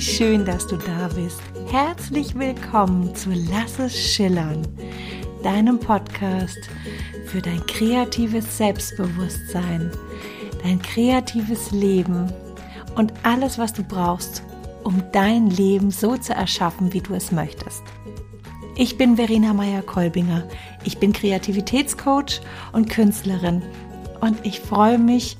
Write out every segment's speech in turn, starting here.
Wie schön, dass du da bist. Herzlich willkommen zu Lass es schillern, deinem Podcast für dein kreatives Selbstbewusstsein, dein kreatives Leben und alles, was du brauchst, um dein Leben so zu erschaffen, wie du es möchtest. Ich bin Verena Meyer-Kolbinger. Ich bin Kreativitätscoach und Künstlerin und ich freue mich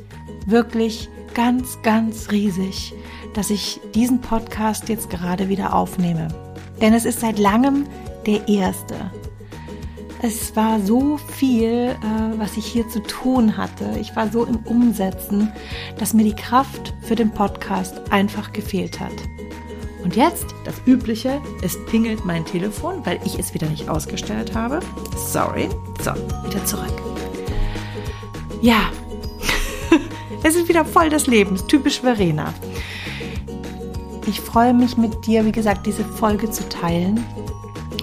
wirklich ganz, ganz riesig, dass ich diesen Podcast jetzt gerade wieder aufnehme. Denn es ist seit langem der erste. Es war so viel, äh, was ich hier zu tun hatte. Ich war so im Umsetzen, dass mir die Kraft für den Podcast einfach gefehlt hat. Und jetzt das Übliche, es pingelt mein Telefon, weil ich es wieder nicht ausgestellt habe. Sorry. So, wieder zurück. Ja, es ist wieder voll des Lebens, typisch Verena. Ich freue mich mit dir, wie gesagt, diese Folge zu teilen.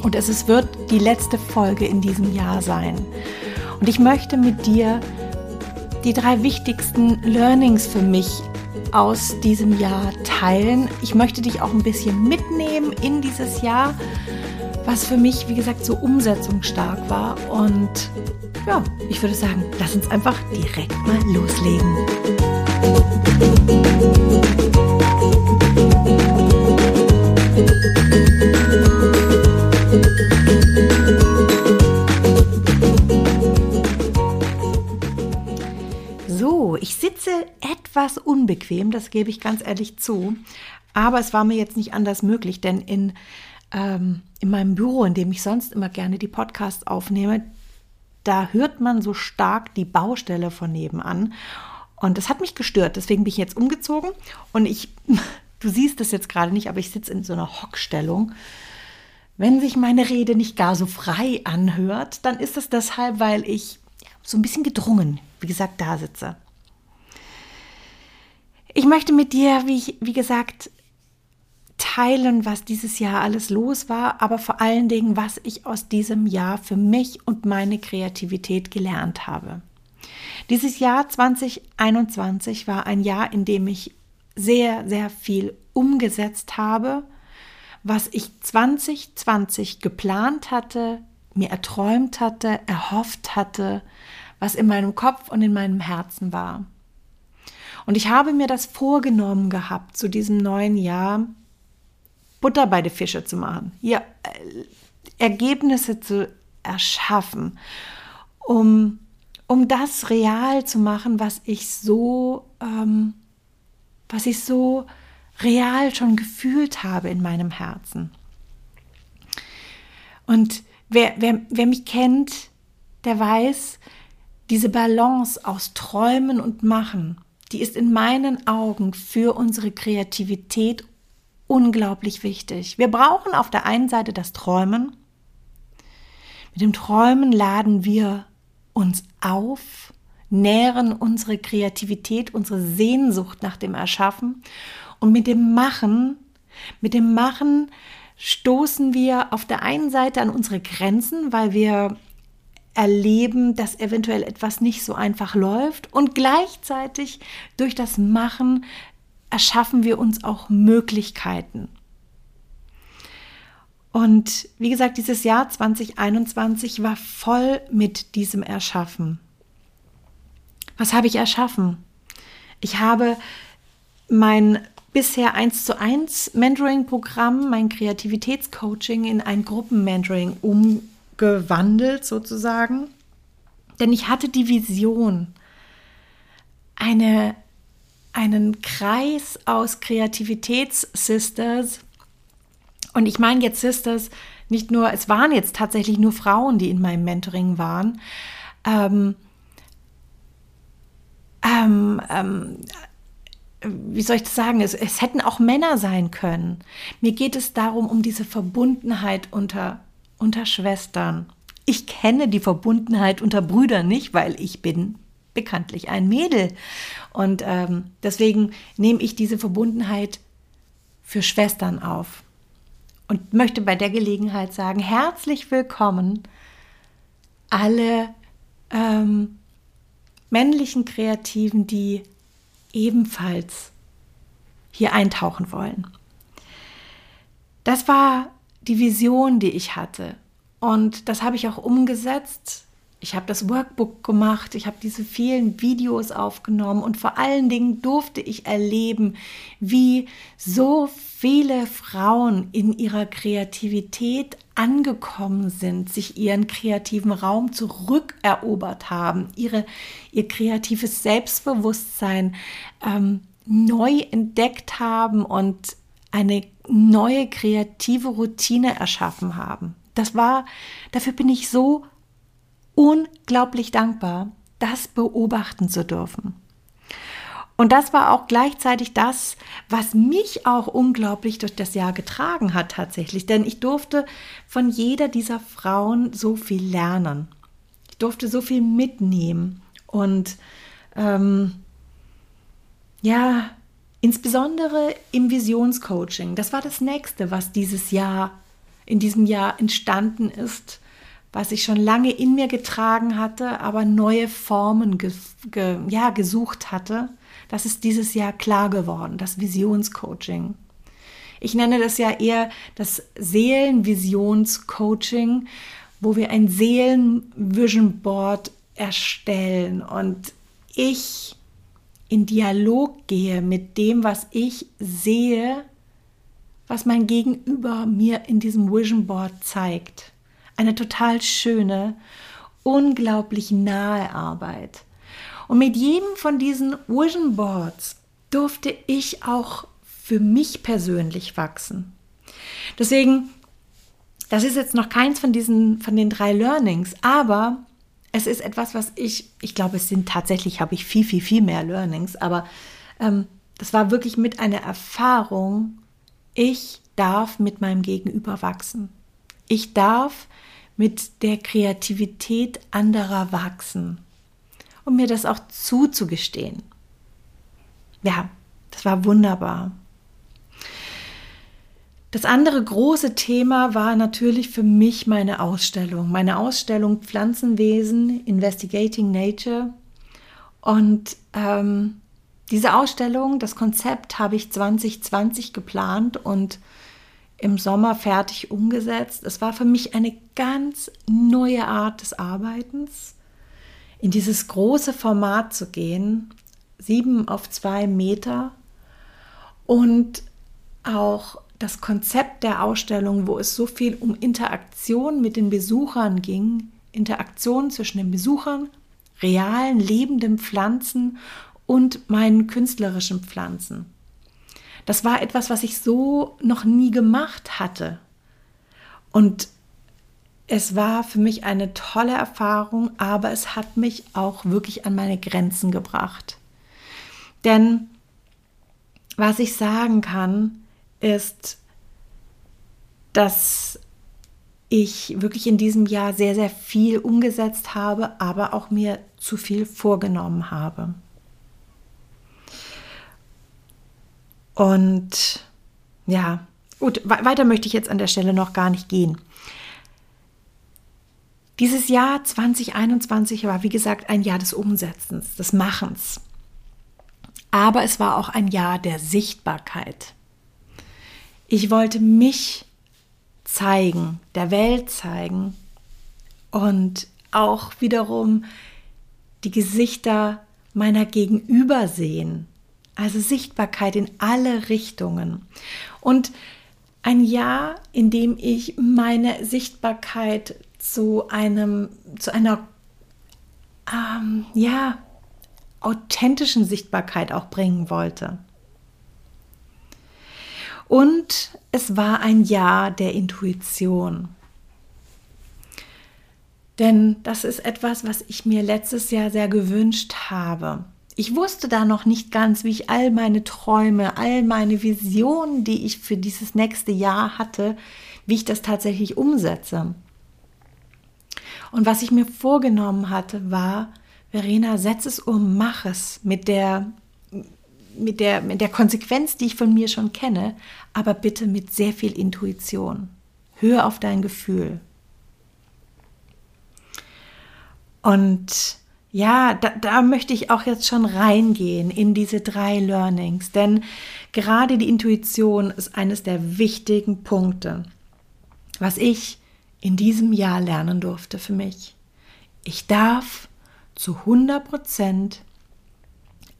Und es ist, wird die letzte Folge in diesem Jahr sein. Und ich möchte mit dir die drei wichtigsten Learnings für mich aus diesem Jahr teilen. Ich möchte dich auch ein bisschen mitnehmen in dieses Jahr, was für mich, wie gesagt, so umsetzungsstark war. Und ja, ich würde sagen, lass uns einfach direkt mal loslegen. Unbequem, das gebe ich ganz ehrlich zu. Aber es war mir jetzt nicht anders möglich, denn in, ähm, in meinem Büro, in dem ich sonst immer gerne die Podcasts aufnehme, da hört man so stark die Baustelle von nebenan. Und das hat mich gestört. Deswegen bin ich jetzt umgezogen und ich, du siehst es jetzt gerade nicht, aber ich sitze in so einer Hockstellung. Wenn sich meine Rede nicht gar so frei anhört, dann ist es deshalb, weil ich so ein bisschen gedrungen, wie gesagt, da sitze. Ich möchte mit dir, wie, ich, wie gesagt, teilen, was dieses Jahr alles los war, aber vor allen Dingen, was ich aus diesem Jahr für mich und meine Kreativität gelernt habe. Dieses Jahr 2021 war ein Jahr, in dem ich sehr, sehr viel umgesetzt habe, was ich 2020 geplant hatte, mir erträumt hatte, erhofft hatte, was in meinem Kopf und in meinem Herzen war. Und ich habe mir das vorgenommen gehabt, zu diesem neuen Jahr Butter bei den Fische zu machen, hier äh, Ergebnisse zu erschaffen, um, um das real zu machen, was ich so, ähm, was ich so real schon gefühlt habe in meinem Herzen. Und wer, wer, wer mich kennt, der weiß, diese Balance aus Träumen und Machen, die ist in meinen Augen für unsere Kreativität unglaublich wichtig. Wir brauchen auf der einen Seite das Träumen. Mit dem Träumen laden wir uns auf, nähren unsere Kreativität, unsere Sehnsucht nach dem Erschaffen. Und mit dem Machen, mit dem Machen stoßen wir auf der einen Seite an unsere Grenzen, weil wir erleben, dass eventuell etwas nicht so einfach läuft und gleichzeitig durch das Machen erschaffen wir uns auch Möglichkeiten. Und wie gesagt, dieses Jahr 2021 war voll mit diesem Erschaffen. Was habe ich erschaffen? Ich habe mein bisher 1 zu 1 Mentoring-Programm, mein Kreativitätscoaching in ein Gruppen-Mentoring umgewandelt sozusagen. Denn ich hatte die Vision, eine einen Kreis aus Kreativitäts-Sisters. Und ich meine jetzt Sisters nicht nur, es waren jetzt tatsächlich nur Frauen, die in meinem Mentoring waren. Ähm, ähm, ähm, wie soll ich das sagen? Es, es hätten auch Männer sein können. Mir geht es darum, um diese Verbundenheit unter, unter Schwestern. Ich kenne die Verbundenheit unter Brüdern nicht, weil ich bin bekanntlich ein Mädel. Und ähm, deswegen nehme ich diese Verbundenheit für Schwestern auf und möchte bei der Gelegenheit sagen, herzlich willkommen alle ähm, männlichen Kreativen, die ebenfalls hier eintauchen wollen. Das war die Vision, die ich hatte. Und das habe ich auch umgesetzt. Ich habe das Workbook gemacht, ich habe diese vielen Videos aufgenommen und vor allen Dingen durfte ich erleben, wie so viele Frauen in ihrer Kreativität angekommen sind, sich ihren kreativen Raum zurückerobert haben, ihre, ihr kreatives Selbstbewusstsein ähm, neu entdeckt haben und eine neue kreative Routine erschaffen haben. Das war, dafür bin ich so unglaublich dankbar, das beobachten zu dürfen. Und das war auch gleichzeitig das, was mich auch unglaublich durch das Jahr getragen hat tatsächlich. Denn ich durfte von jeder dieser Frauen so viel lernen. Ich durfte so viel mitnehmen. Und ähm, ja, insbesondere im Visionscoaching. Das war das nächste, was dieses Jahr, in diesem Jahr entstanden ist was ich schon lange in mir getragen hatte, aber neue Formen ge, ge, ja, gesucht hatte, das ist dieses Jahr klar geworden, das Visionscoaching. Ich nenne das ja eher das Seelenvisionscoaching, wo wir ein Seelenvision Board erstellen und ich in Dialog gehe mit dem, was ich sehe, was mein Gegenüber mir in diesem Vision Board zeigt eine total schöne, unglaublich nahe Arbeit. Und mit jedem von diesen Vision Boards durfte ich auch für mich persönlich wachsen. Deswegen, das ist jetzt noch keins von diesen, von den drei Learnings, aber es ist etwas, was ich, ich glaube, es sind tatsächlich, habe ich viel, viel, viel mehr Learnings, aber ähm, das war wirklich mit einer Erfahrung, ich darf mit meinem Gegenüber wachsen. Ich darf mit der Kreativität anderer wachsen und mir das auch zuzugestehen. Ja, das war wunderbar. Das andere große Thema war natürlich für mich meine Ausstellung, meine Ausstellung Pflanzenwesen, Investigating Nature. Und ähm, diese Ausstellung, das Konzept habe ich 2020 geplant und im Sommer fertig umgesetzt. Es war für mich eine ganz neue Art des Arbeitens, in dieses große Format zu gehen, sieben auf zwei Meter und auch das Konzept der Ausstellung, wo es so viel um Interaktion mit den Besuchern ging, Interaktion zwischen den Besuchern, realen, lebenden Pflanzen und meinen künstlerischen Pflanzen. Das war etwas, was ich so noch nie gemacht hatte. Und es war für mich eine tolle Erfahrung, aber es hat mich auch wirklich an meine Grenzen gebracht. Denn was ich sagen kann, ist, dass ich wirklich in diesem Jahr sehr, sehr viel umgesetzt habe, aber auch mir zu viel vorgenommen habe. Und ja, gut, weiter möchte ich jetzt an der Stelle noch gar nicht gehen. Dieses Jahr 2021 war, wie gesagt, ein Jahr des Umsetzens, des Machens. Aber es war auch ein Jahr der Sichtbarkeit. Ich wollte mich zeigen, der Welt zeigen und auch wiederum die Gesichter meiner Gegenüber sehen, also Sichtbarkeit in alle Richtungen. Und ein Jahr, in dem ich meine Sichtbarkeit zu einem, zu einer, ähm, ja, authentischen Sichtbarkeit auch bringen wollte. Und es war ein Jahr der Intuition. Denn das ist etwas, was ich mir letztes Jahr sehr gewünscht habe. Ich wusste da noch nicht ganz, wie ich all meine Träume, all meine Visionen, die ich für dieses nächste Jahr hatte, wie ich das tatsächlich umsetze. Und was ich mir vorgenommen hatte, war, Verena, setz es um, mach es mit der, mit der, mit der Konsequenz, die ich von mir schon kenne, aber bitte mit sehr viel Intuition. Hör auf dein Gefühl. Und ja, da, da möchte ich auch jetzt schon reingehen in diese drei Learnings, denn gerade die Intuition ist eines der wichtigen Punkte, was ich in diesem Jahr lernen durfte für mich. Ich darf zu 100 Prozent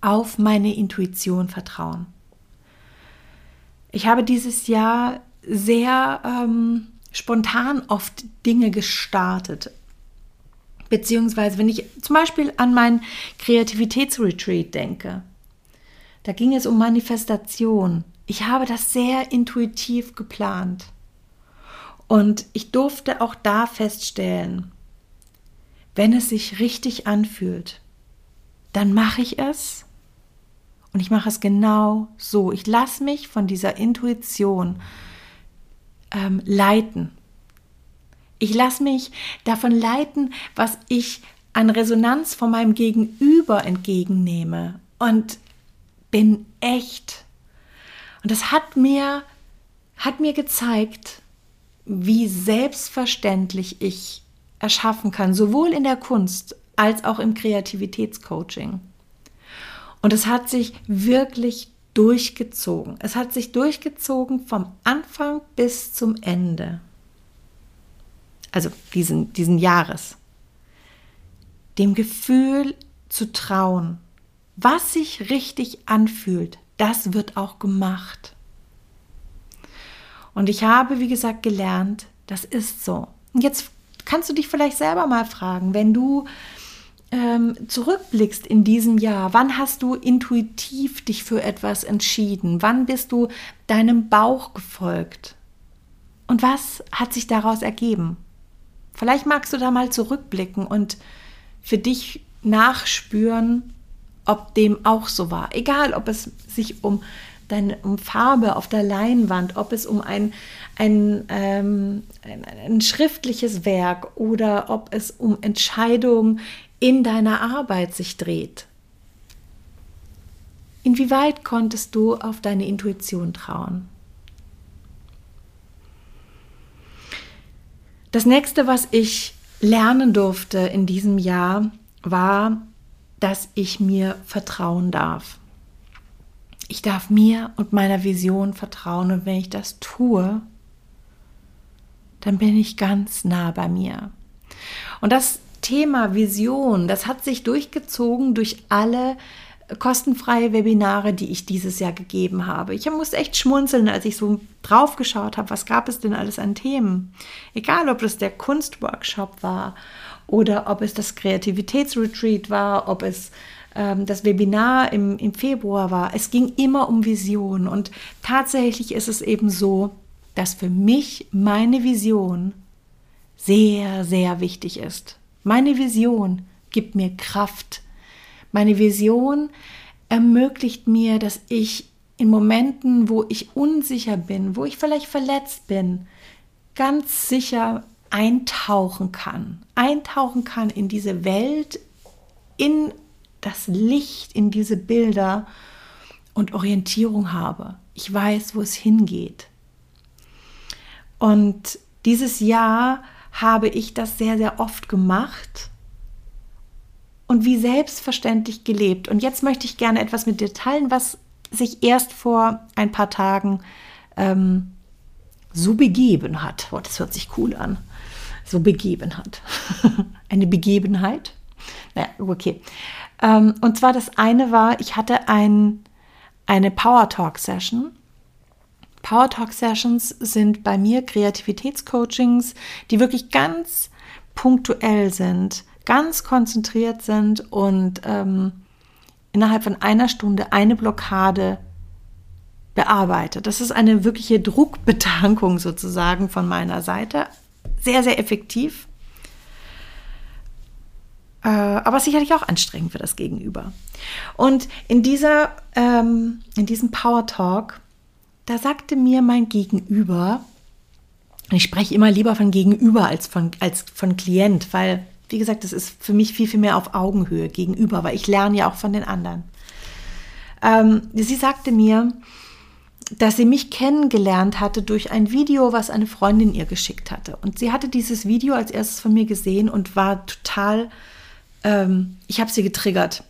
auf meine Intuition vertrauen. Ich habe dieses Jahr sehr ähm, spontan oft Dinge gestartet. Beziehungsweise, wenn ich zum Beispiel an mein Kreativitätsretreat denke, da ging es um Manifestation. Ich habe das sehr intuitiv geplant. Und ich durfte auch da feststellen, wenn es sich richtig anfühlt, dann mache ich es und ich mache es genau so. Ich lasse mich von dieser Intuition ähm, leiten. Ich lasse mich davon leiten, was ich an Resonanz von meinem Gegenüber entgegennehme und bin echt. Und das hat mir, hat mir gezeigt, wie selbstverständlich ich erschaffen kann, sowohl in der Kunst als auch im Kreativitätscoaching. Und es hat sich wirklich durchgezogen. Es hat sich durchgezogen vom Anfang bis zum Ende. Also diesen, diesen Jahres. Dem Gefühl zu trauen, was sich richtig anfühlt, das wird auch gemacht. Und ich habe, wie gesagt, gelernt, das ist so. Und jetzt kannst du dich vielleicht selber mal fragen, wenn du ähm, zurückblickst in diesem Jahr, wann hast du intuitiv dich für etwas entschieden? Wann bist du deinem Bauch gefolgt? Und was hat sich daraus ergeben? Vielleicht magst du da mal zurückblicken und für dich nachspüren, ob dem auch so war. Egal, ob es sich um deine um Farbe auf der Leinwand, ob es um ein, ein, ähm, ein, ein schriftliches Werk oder ob es um Entscheidungen in deiner Arbeit sich dreht. Inwieweit konntest du auf deine Intuition trauen? Das nächste, was ich lernen durfte in diesem Jahr, war, dass ich mir vertrauen darf. Ich darf mir und meiner Vision vertrauen und wenn ich das tue, dann bin ich ganz nah bei mir. Und das Thema Vision, das hat sich durchgezogen durch alle kostenfreie Webinare, die ich dieses Jahr gegeben habe. Ich musste echt schmunzeln, als ich so drauf geschaut habe, was gab es denn alles an Themen. Egal, ob es der Kunstworkshop war oder ob es das Kreativitätsretreat war, ob es ähm, das Webinar im, im Februar war. Es ging immer um Vision und tatsächlich ist es eben so, dass für mich meine Vision sehr, sehr wichtig ist. Meine Vision gibt mir Kraft. Meine Vision ermöglicht mir, dass ich in Momenten, wo ich unsicher bin, wo ich vielleicht verletzt bin, ganz sicher eintauchen kann. Eintauchen kann in diese Welt, in das Licht in diese Bilder und Orientierung habe. Ich weiß, wo es hingeht. Und dieses Jahr habe ich das sehr, sehr oft gemacht und wie selbstverständlich gelebt. Und jetzt möchte ich gerne etwas mit dir teilen, was sich erst vor ein paar Tagen ähm, so begeben hat. Oh, das hört sich cool an. So begeben hat. Eine Begebenheit. Naja, okay. Ähm, und zwar das eine war, ich hatte ein, eine Power Talk Session. Power Talk Sessions sind bei mir Kreativitätscoachings, die wirklich ganz punktuell sind, ganz konzentriert sind und ähm, innerhalb von einer Stunde eine Blockade bearbeitet. Das ist eine wirkliche Druckbetankung sozusagen von meiner Seite. Sehr, sehr effektiv äh, aber sicherlich auch anstrengend für das Gegenüber. Und in, dieser, ähm, in diesem Power Talk, da sagte mir mein Gegenüber, ich spreche immer lieber von Gegenüber als von, als von Klient, weil, wie gesagt, das ist für mich viel, viel mehr auf Augenhöhe gegenüber, weil ich lerne ja auch von den anderen. Ähm, sie sagte mir, dass sie mich kennengelernt hatte durch ein Video, was eine Freundin ihr geschickt hatte. Und sie hatte dieses Video als erstes von mir gesehen und war total ähm, ich habe sie getriggert.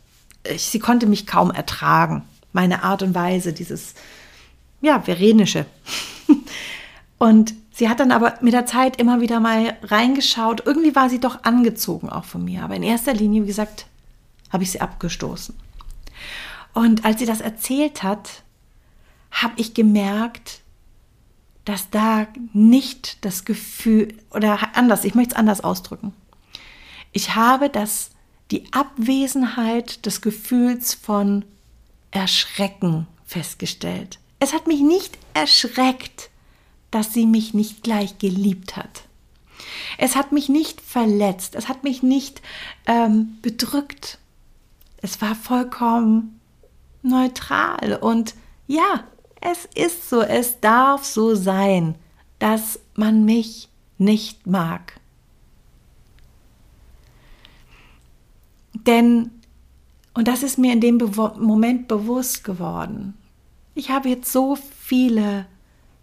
Ich, sie konnte mich kaum ertragen. Meine Art und Weise, dieses, ja, Verenische. und sie hat dann aber mit der Zeit immer wieder mal reingeschaut. Irgendwie war sie doch angezogen auch von mir. Aber in erster Linie, wie gesagt, habe ich sie abgestoßen. Und als sie das erzählt hat, habe ich gemerkt, dass da nicht das Gefühl, oder anders, ich möchte es anders ausdrücken. Ich habe das, die Abwesenheit des Gefühls von Erschrecken festgestellt. Es hat mich nicht erschreckt, dass sie mich nicht gleich geliebt hat. Es hat mich nicht verletzt, es hat mich nicht ähm, bedrückt. Es war vollkommen neutral und ja, es ist so, es darf so sein, dass man mich nicht mag. Denn, und das ist mir in dem Be Moment bewusst geworden, ich habe jetzt so viele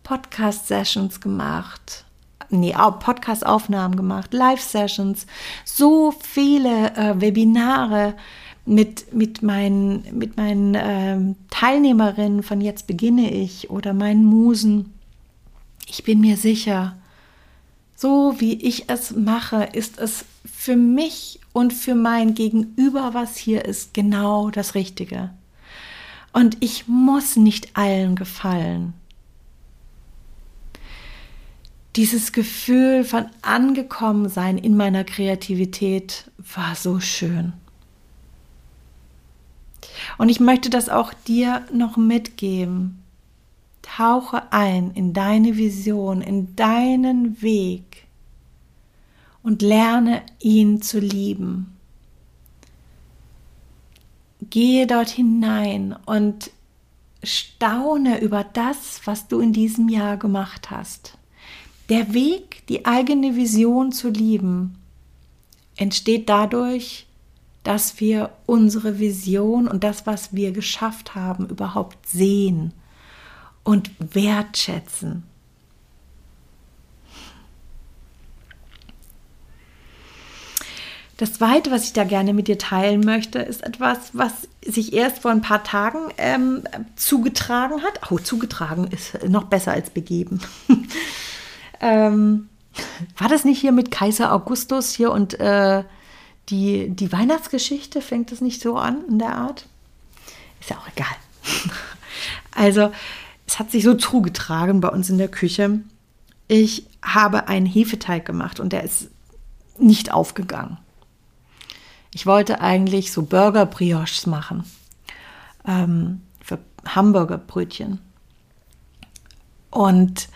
Podcast-Sessions gemacht, nee, Podcast-Aufnahmen gemacht, Live-Sessions, so viele äh, Webinare mit, mit meinen, mit meinen ähm, Teilnehmerinnen von Jetzt beginne ich oder meinen Musen. Ich bin mir sicher, so wie ich es mache, ist es für mich und für mein Gegenüber, was hier ist, genau das Richtige. Und ich muss nicht allen gefallen. Dieses Gefühl von angekommen sein in meiner Kreativität war so schön. Und ich möchte das auch dir noch mitgeben. Tauche ein in deine Vision, in deinen Weg und lerne ihn zu lieben. Gehe dort hinein und staune über das, was du in diesem Jahr gemacht hast. Der Weg, die eigene Vision zu lieben, entsteht dadurch, dass wir unsere Vision und das, was wir geschafft haben, überhaupt sehen und wertschätzen. Das Zweite, was ich da gerne mit dir teilen möchte, ist etwas, was sich erst vor ein paar Tagen ähm, zugetragen hat. Oh, zugetragen ist noch besser als begeben. ähm, war das nicht hier mit Kaiser Augustus hier und äh, die, die Weihnachtsgeschichte fängt es nicht so an in der Art. Ist ja auch egal. Also, es hat sich so zugetragen bei uns in der Küche. Ich habe einen Hefeteig gemacht und der ist nicht aufgegangen. Ich wollte eigentlich so Burger-Brioches machen. Ähm, für Hamburgerbrötchen. Und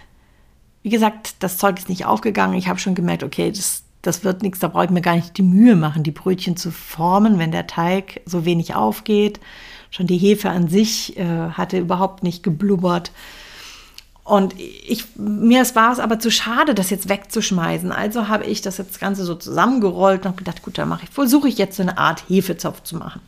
wie gesagt, das Zeug ist nicht aufgegangen. Ich habe schon gemerkt, okay, das, das wird nichts, da brauche ich mir gar nicht die Mühe machen, die Brötchen zu formen, wenn der Teig so wenig aufgeht. Schon die Hefe an sich äh, hatte überhaupt nicht geblubbert. Und ich, mir war es aber zu schade, das jetzt wegzuschmeißen. Also habe ich das jetzt Ganze so zusammengerollt und gedacht, gut, dann mache ich, versuche ich jetzt so eine Art Hefezopf zu machen.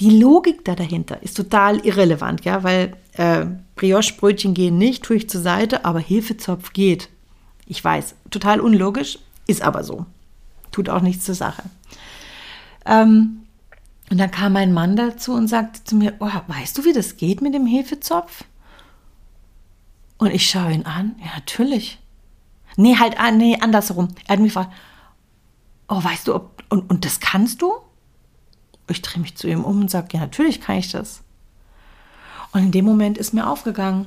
Die Logik da dahinter ist total irrelevant, ja, weil äh, Brioche-Brötchen gehen nicht, tue ich zur Seite, aber Hefezopf geht. Ich weiß, total unlogisch, ist aber so. Tut auch nichts zur Sache. Ähm, und dann kam mein Mann dazu und sagte zu mir, oh, weißt du, wie das geht mit dem Hefezopf? Und ich schaue ihn an, ja, natürlich. Nee, halt, ah, nee, andersherum. Er hat mich gefragt, oh, weißt du, ob, und, und das kannst du? Ich drehe mich zu ihm um und sage, ja, natürlich kann ich das. Und in dem Moment ist mir aufgegangen,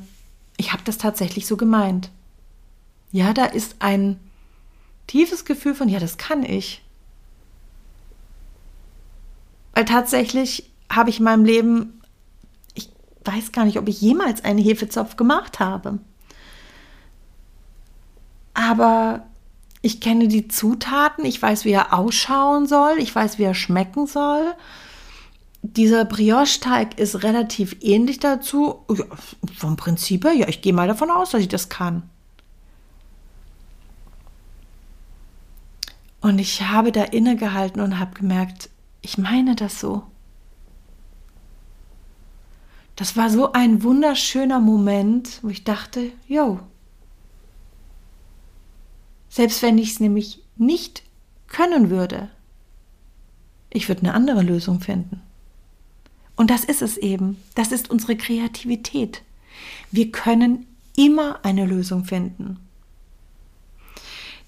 ich habe das tatsächlich so gemeint. Ja, da ist ein tiefes Gefühl von, ja, das kann ich. Weil tatsächlich habe ich in meinem Leben, weiß gar nicht, ob ich jemals einen Hefezopf gemacht habe. Aber ich kenne die Zutaten, ich weiß, wie er ausschauen soll, ich weiß, wie er schmecken soll. Dieser Brioche-Teig ist relativ ähnlich dazu. Ja, vom Prinzip her, ja, ich gehe mal davon aus, dass ich das kann. Und ich habe da innegehalten und habe gemerkt, ich meine das so. Das war so ein wunderschöner Moment, wo ich dachte, yo, selbst wenn ich es nämlich nicht können würde, ich würde eine andere Lösung finden. Und das ist es eben. Das ist unsere Kreativität. Wir können immer eine Lösung finden.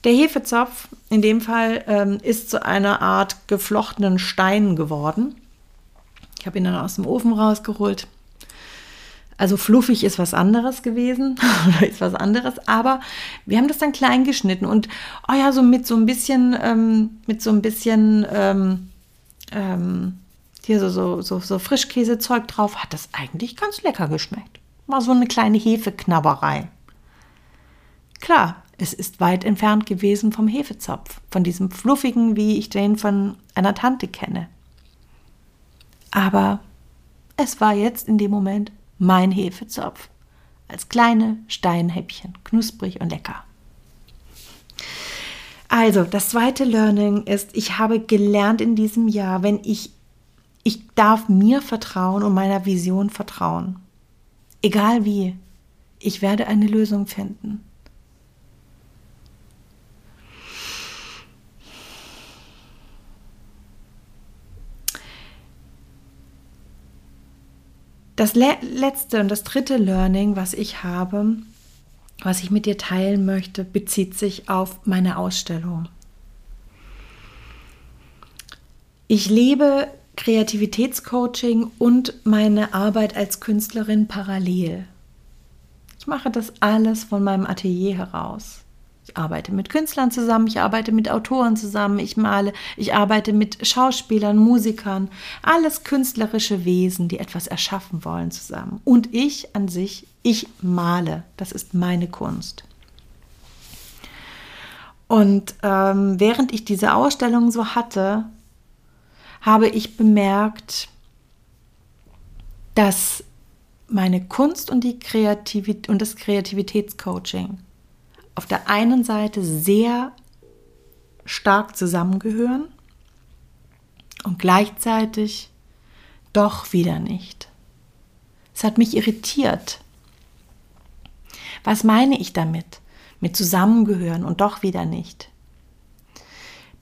Der Hefezopf in dem Fall ähm, ist zu einer Art geflochtenen Stein geworden. Ich habe ihn dann aus dem Ofen rausgeholt. Also fluffig ist was anderes gewesen oder ist was anderes, aber wir haben das dann klein geschnitten und oh ja, so mit so ein bisschen, ähm, mit so ein bisschen ähm, ähm, hier so, so, so, so Frischkäsezeug drauf, hat das eigentlich ganz lecker geschmeckt. War so eine kleine Hefeknabberei. Klar, es ist weit entfernt gewesen vom Hefezopf, von diesem fluffigen, wie ich den von einer Tante kenne. Aber es war jetzt in dem Moment mein Hefezopf. Als kleine Steinhäppchen, knusprig und lecker. Also, das zweite Learning ist, ich habe gelernt in diesem Jahr, wenn ich, ich darf mir vertrauen und meiner Vision vertrauen. Egal wie, ich werde eine Lösung finden. Das le letzte und das dritte Learning, was ich habe, was ich mit dir teilen möchte, bezieht sich auf meine Ausstellung. Ich lebe Kreativitätscoaching und meine Arbeit als Künstlerin parallel. Ich mache das alles von meinem Atelier heraus. Ich arbeite mit Künstlern zusammen, ich arbeite mit Autoren zusammen, ich male, ich arbeite mit Schauspielern, Musikern, alles künstlerische Wesen, die etwas erschaffen wollen zusammen. Und ich an sich, ich male, das ist meine Kunst. Und ähm, während ich diese Ausstellung so hatte, habe ich bemerkt, dass meine Kunst und, die Kreativität und das Kreativitätscoaching auf der einen Seite sehr stark zusammengehören und gleichzeitig doch wieder nicht. Es hat mich irritiert. Was meine ich damit? Mit zusammengehören und doch wieder nicht.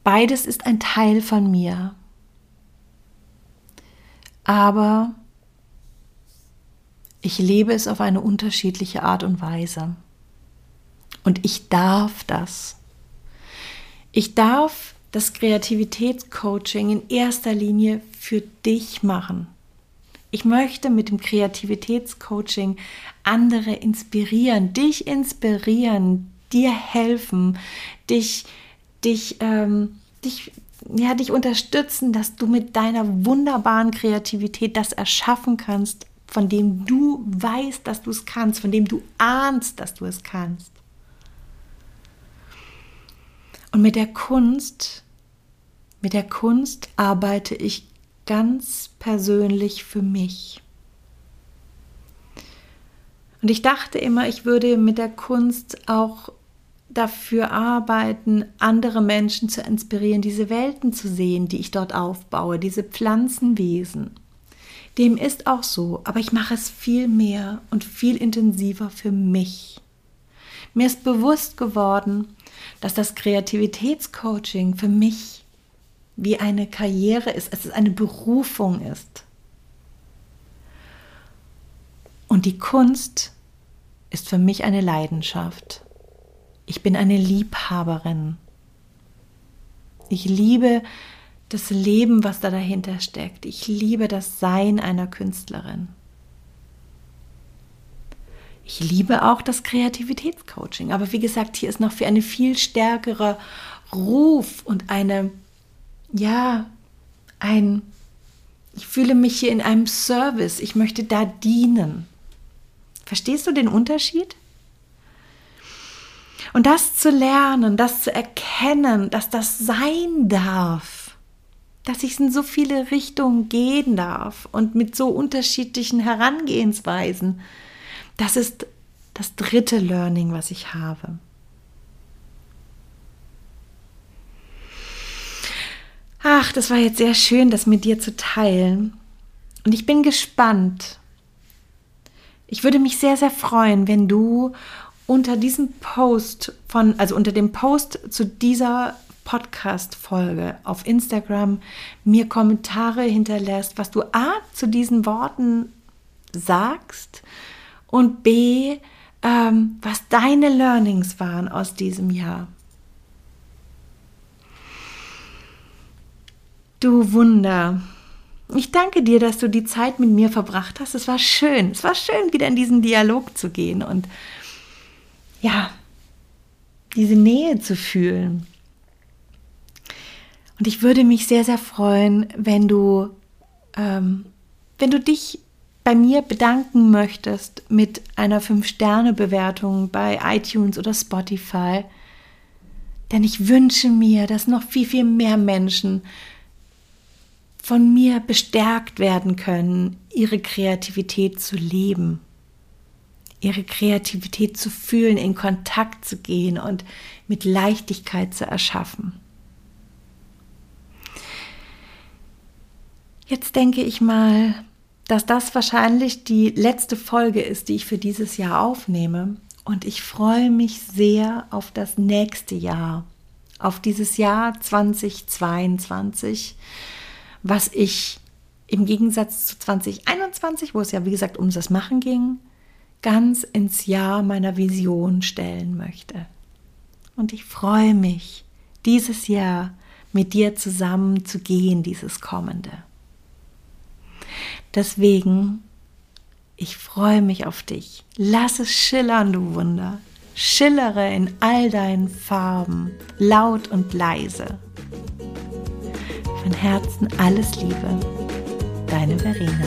Beides ist ein Teil von mir. Aber ich lebe es auf eine unterschiedliche Art und Weise. Und ich darf das. Ich darf das Kreativitätscoaching in erster Linie für dich machen. Ich möchte mit dem Kreativitätscoaching andere inspirieren, dich inspirieren, dir helfen, dich, dich, ähm, dich, ja, dich unterstützen, dass du mit deiner wunderbaren Kreativität das erschaffen kannst, von dem du weißt, dass du es kannst, von dem du ahnst, dass du es kannst. Und mit der Kunst, mit der Kunst arbeite ich ganz persönlich für mich. Und ich dachte immer, ich würde mit der Kunst auch dafür arbeiten, andere Menschen zu inspirieren, diese Welten zu sehen, die ich dort aufbaue, diese Pflanzenwesen. Dem ist auch so, aber ich mache es viel mehr und viel intensiver für mich. Mir ist bewusst geworden, dass das Kreativitätscoaching für mich wie eine Karriere ist, es ist eine Berufung ist. Und die Kunst ist für mich eine Leidenschaft. Ich bin eine Liebhaberin. Ich liebe das Leben, was da dahinter steckt. Ich liebe das Sein einer Künstlerin. Ich liebe auch das Kreativitätscoaching, aber wie gesagt, hier ist noch für eine viel stärkere Ruf und eine, ja, ein, ich fühle mich hier in einem Service, ich möchte da dienen. Verstehst du den Unterschied? Und das zu lernen, das zu erkennen, dass das sein darf, dass ich in so viele Richtungen gehen darf und mit so unterschiedlichen Herangehensweisen, das ist das dritte Learning, was ich habe. Ach, das war jetzt sehr schön, das mit dir zu teilen. Und ich bin gespannt. Ich würde mich sehr, sehr freuen, wenn du unter diesem Post von, also unter dem Post zu dieser Podcast-Folge auf Instagram mir Kommentare hinterlässt, was du A zu diesen Worten sagst und B, ähm, was deine Learnings waren aus diesem Jahr. Du Wunder. Ich danke dir, dass du die Zeit mit mir verbracht hast. Es war schön. Es war schön, wieder in diesen Dialog zu gehen und ja, diese Nähe zu fühlen. Und ich würde mich sehr, sehr freuen, wenn du, ähm, wenn du dich bei mir bedanken möchtest mit einer 5-Sterne-Bewertung bei iTunes oder Spotify. Denn ich wünsche mir, dass noch viel, viel mehr Menschen von mir bestärkt werden können, ihre Kreativität zu leben, ihre Kreativität zu fühlen, in Kontakt zu gehen und mit Leichtigkeit zu erschaffen. Jetzt denke ich mal, dass das wahrscheinlich die letzte Folge ist, die ich für dieses Jahr aufnehme. Und ich freue mich sehr auf das nächste Jahr, auf dieses Jahr 2022, was ich im Gegensatz zu 2021, wo es ja wie gesagt um das Machen ging, ganz ins Jahr meiner Vision stellen möchte. Und ich freue mich, dieses Jahr mit dir zusammen zu gehen, dieses kommende. Deswegen, ich freue mich auf dich. Lass es schillern, du Wunder. Schillere in all deinen Farben, laut und leise. Von Herzen alles Liebe, deine Verena.